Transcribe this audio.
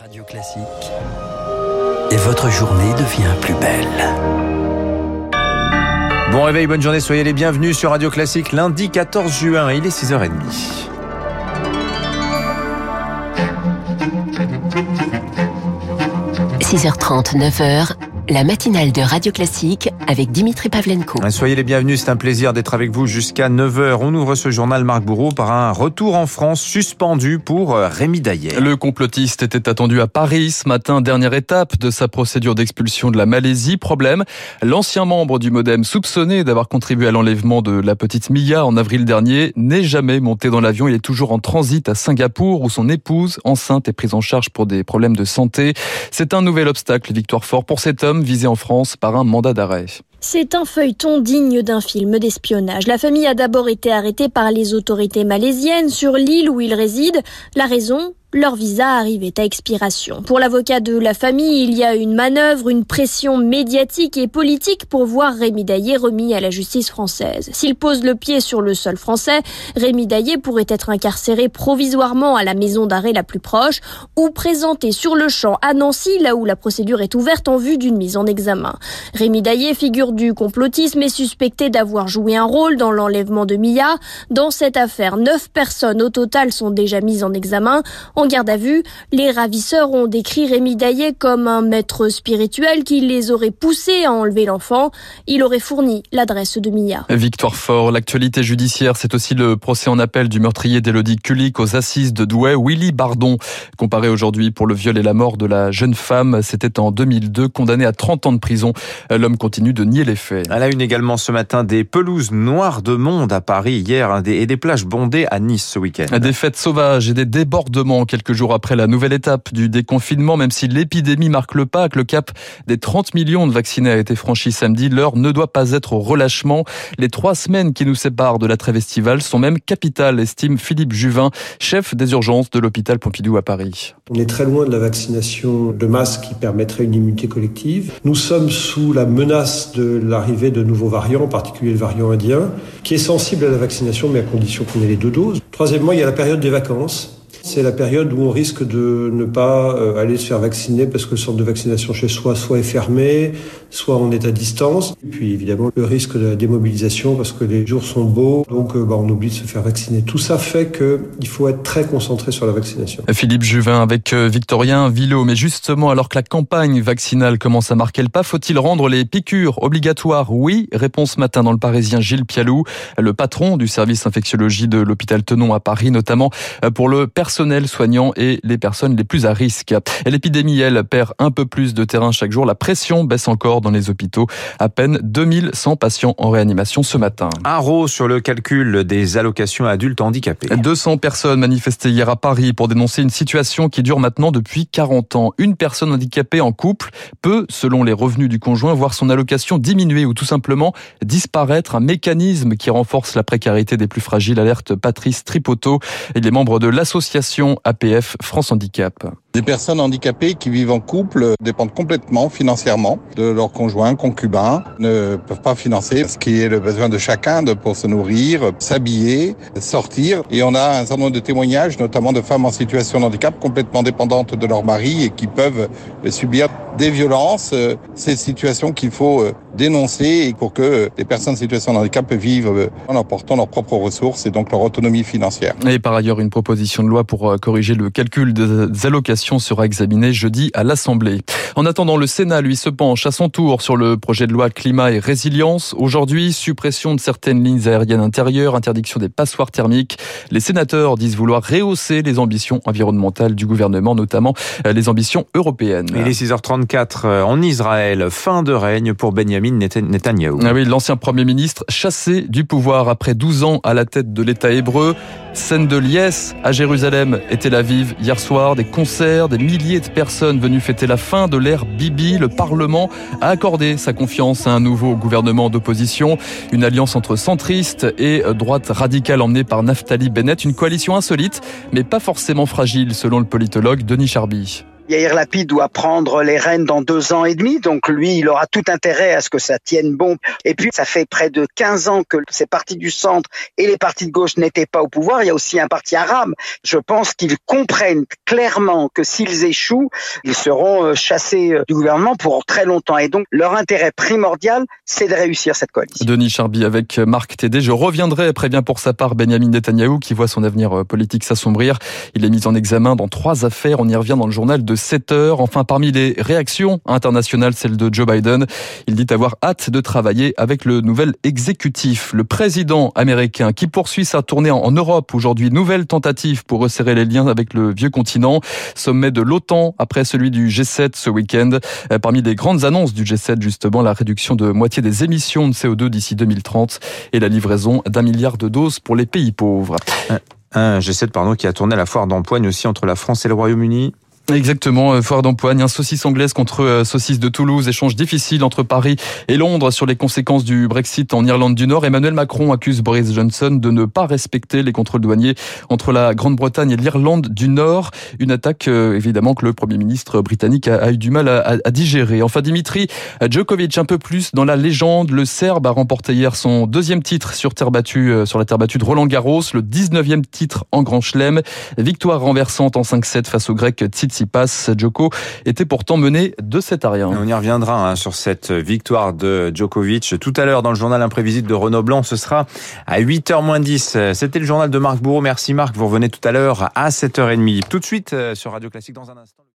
Radio Classique. Et votre journée devient plus belle. Bon réveil, bonne journée, soyez les bienvenus sur Radio Classique lundi 14 juin, il est 6h30. – 6h30, 9h, la matinale de Radio Classique avec Dimitri Pavlenko. Soyez les bienvenus, c'est un plaisir d'être avec vous jusqu'à 9h. On ouvre ce journal Marc Bourreau par un retour en France suspendu pour euh, Rémi Daillet. Le complotiste était attendu à Paris ce matin, dernière étape de sa procédure d'expulsion de la Malaisie. Problème, l'ancien membre du Modem soupçonné d'avoir contribué à l'enlèvement de la petite Mia en avril dernier n'est jamais monté dans l'avion. Il est toujours en transit à Singapour où son épouse, enceinte, est prise en charge pour des problèmes de santé. C'est un nouvel obstacle, victoire fort pour cet homme visé en France par un mandat d'arrêt. C'est un feuilleton digne d'un film d'espionnage. La famille a d'abord été arrêtée par les autorités malaisiennes sur l'île où il réside. La raison leur visa arrivait à expiration. Pour l'avocat de la famille, il y a une manœuvre, une pression médiatique et politique pour voir Rémi Daillé remis à la justice française. S'il pose le pied sur le sol français, Rémi Daillé pourrait être incarcéré provisoirement à la maison d'arrêt la plus proche ou présenté sur le champ à Nancy, là où la procédure est ouverte en vue d'une mise en examen. Rémi Daillé, figure du complotisme, est suspecté d'avoir joué un rôle dans l'enlèvement de Mia. Dans cette affaire, neuf personnes au total sont déjà mises en examen. En garde à vue, les ravisseurs ont décrit Rémi Daillet comme un maître spirituel qui les aurait poussés à enlever l'enfant. Il aurait fourni l'adresse de Mia. Victoire Fort, l'actualité judiciaire, c'est aussi le procès en appel du meurtrier d'Élodie Kulik aux assises de Douai, Willy Bardon, comparé aujourd'hui pour le viol et la mort de la jeune femme. C'était en 2002, condamné à 30 ans de prison. L'homme continue de nier les faits. À la une également ce matin, des pelouses noires de monde à Paris hier et des plages bondées à Nice ce week-end. Des fêtes sauvages et des débordements quelques jours après la nouvelle étape du déconfinement, même si l'épidémie marque le pas, que le cap des 30 millions de vaccinés a été franchi samedi, l'heure ne doit pas être au relâchement. Les trois semaines qui nous séparent de la trêve estivale sont même capitales, estime Philippe Juvin, chef des urgences de l'hôpital Pompidou à Paris. On est très loin de la vaccination de masse qui permettrait une immunité collective. Nous sommes sous la menace de l'arrivée de nouveaux variants, en particulier le variant indien, qui est sensible à la vaccination, mais à condition qu'on ait les deux doses. Troisièmement, il y a la période des vacances. C'est la période où on risque de ne pas euh, aller se faire vacciner parce que le centre de vaccination chez soi soit est fermé, soit on est à distance. Et puis évidemment le risque de la démobilisation parce que les jours sont beaux, donc euh, bah, on oublie de se faire vacciner. Tout ça fait qu'il faut être très concentré sur la vaccination. Philippe Juvin avec euh, Victorien Villot. Mais justement, alors que la campagne vaccinale commence à marquer le pas, faut-il rendre les piqûres obligatoires? Oui. Réponse matin dans le Parisien Gilles Pialou, le patron du service infectiologie de l'hôpital Tenon à Paris, notamment pour le personnel soignant et les personnes les plus à risque. L'épidémie, elle, perd un peu plus de terrain chaque jour. La pression baisse encore dans les hôpitaux. À peine 2100 patients en réanimation ce matin. Un rot sur le calcul des allocations adultes handicapés. 200 personnes manifestaient hier à Paris pour dénoncer une situation qui dure maintenant depuis 40 ans. Une personne handicapée en couple peut, selon les revenus du conjoint, voir son allocation diminuer ou tout simplement disparaître. Un mécanisme qui renforce la précarité des plus fragiles, alerte Patrice Tripoto. Il est membre de l'association APF France Handicap. Des personnes handicapées qui vivent en couple dépendent complètement financièrement de leur conjoint, concubin, ne peuvent pas financer ce qui est le besoin de chacun de, pour se nourrir, s'habiller, sortir. Et on a un certain nombre de témoignages, notamment de femmes en situation de handicap complètement dépendantes de leur mari et qui peuvent subir des violences. Ces situations qu'il faut dénoncer pour que les personnes en situation de handicap vivent en apportant leurs propres ressources et donc leur autonomie financière. Et par ailleurs, une proposition de loi pour corriger le calcul des allocations sera examinée jeudi à l'Assemblée. En attendant, le Sénat, lui, se penche à son tour sur le projet de loi climat et résilience. Aujourd'hui, suppression de certaines lignes aériennes intérieures, interdiction des passoires thermiques. Les sénateurs disent vouloir rehausser les ambitions environnementales du gouvernement, notamment euh, les ambitions européennes. Il est 6h34 euh, en Israël. Fin de règne pour Benjamin Netanyahu. Ah oui, l'ancien Premier ministre chassé du pouvoir après 12 ans à la tête de l'État hébreu. Scène de liesse à Jérusalem et Tel Aviv hier soir. Des concerts, des milliers de personnes venues fêter la fin de l'ère Bibi. Le Parlement a accordé sa confiance à un nouveau gouvernement d'opposition. Une alliance entre centristes et droite radicale emmenée par Naftali Bennett. Une coalition insolite, mais pas forcément fragile selon le politologue Denis Charby. Yair Lapid doit prendre les rênes dans deux ans et demi, donc lui, il aura tout intérêt à ce que ça tienne bon. Et puis, ça fait près de 15 ans que ces partis du centre et les partis de gauche n'étaient pas au pouvoir. Il y a aussi un parti arabe. Je pense qu'ils comprennent clairement que s'ils échouent, ils seront euh, chassés euh, du gouvernement pour très longtemps. Et donc, leur intérêt primordial, c'est de réussir cette coalition. Denis Charby avec Marc Tédé. Je reviendrai, prévient pour sa part Benjamin Netanyahou, qui voit son avenir euh, politique s'assombrir. Il est mis en examen dans trois affaires. On y revient dans le journal de 7 heures. Enfin, parmi les réactions internationales, celle de Joe Biden. Il dit avoir hâte de travailler avec le nouvel exécutif. Le président américain qui poursuit sa tournée en Europe aujourd'hui. Nouvelle tentative pour resserrer les liens avec le vieux continent. Sommet de l'OTAN après celui du G7 ce week-end. Euh, parmi les grandes annonces du G7, justement, la réduction de moitié des émissions de CO2 d'ici 2030 et la livraison d'un milliard de doses pour les pays pauvres. Un G7 pardon, qui a tourné la foire d'empoigne aussi entre la France et le Royaume-Uni. Exactement, euh, foire d'empoigne, saucisse anglaise contre euh, saucisse de Toulouse, échange difficile entre Paris et Londres sur les conséquences du Brexit en Irlande du Nord. Emmanuel Macron accuse Boris Johnson de ne pas respecter les contrôles douaniers entre la Grande-Bretagne et l'Irlande du Nord. Une attaque euh, évidemment que le Premier ministre britannique a, eu du mal à, digérer. Enfin, Dimitri Djokovic, un peu plus dans la légende, le Serbe a remporté hier son deuxième titre sur terre battue, sur la terre battue de Roland Garros, le 19e titre en Grand Chelem. Victoire renversante en 5-7 face au Grec Tsitsipas. Djoko était pourtant mené de cet à On y reviendra hein, sur cette victoire de Djokovic tout à l'heure dans le journal imprévisible de Renaud Blanc. Ce sera à 8h moins 10. C'était le journal de Marc Bourreau. Merci Marc. Vous revenez tout à l'heure à 7h30. Tout de suite euh, sur Radio Classique dans un instant.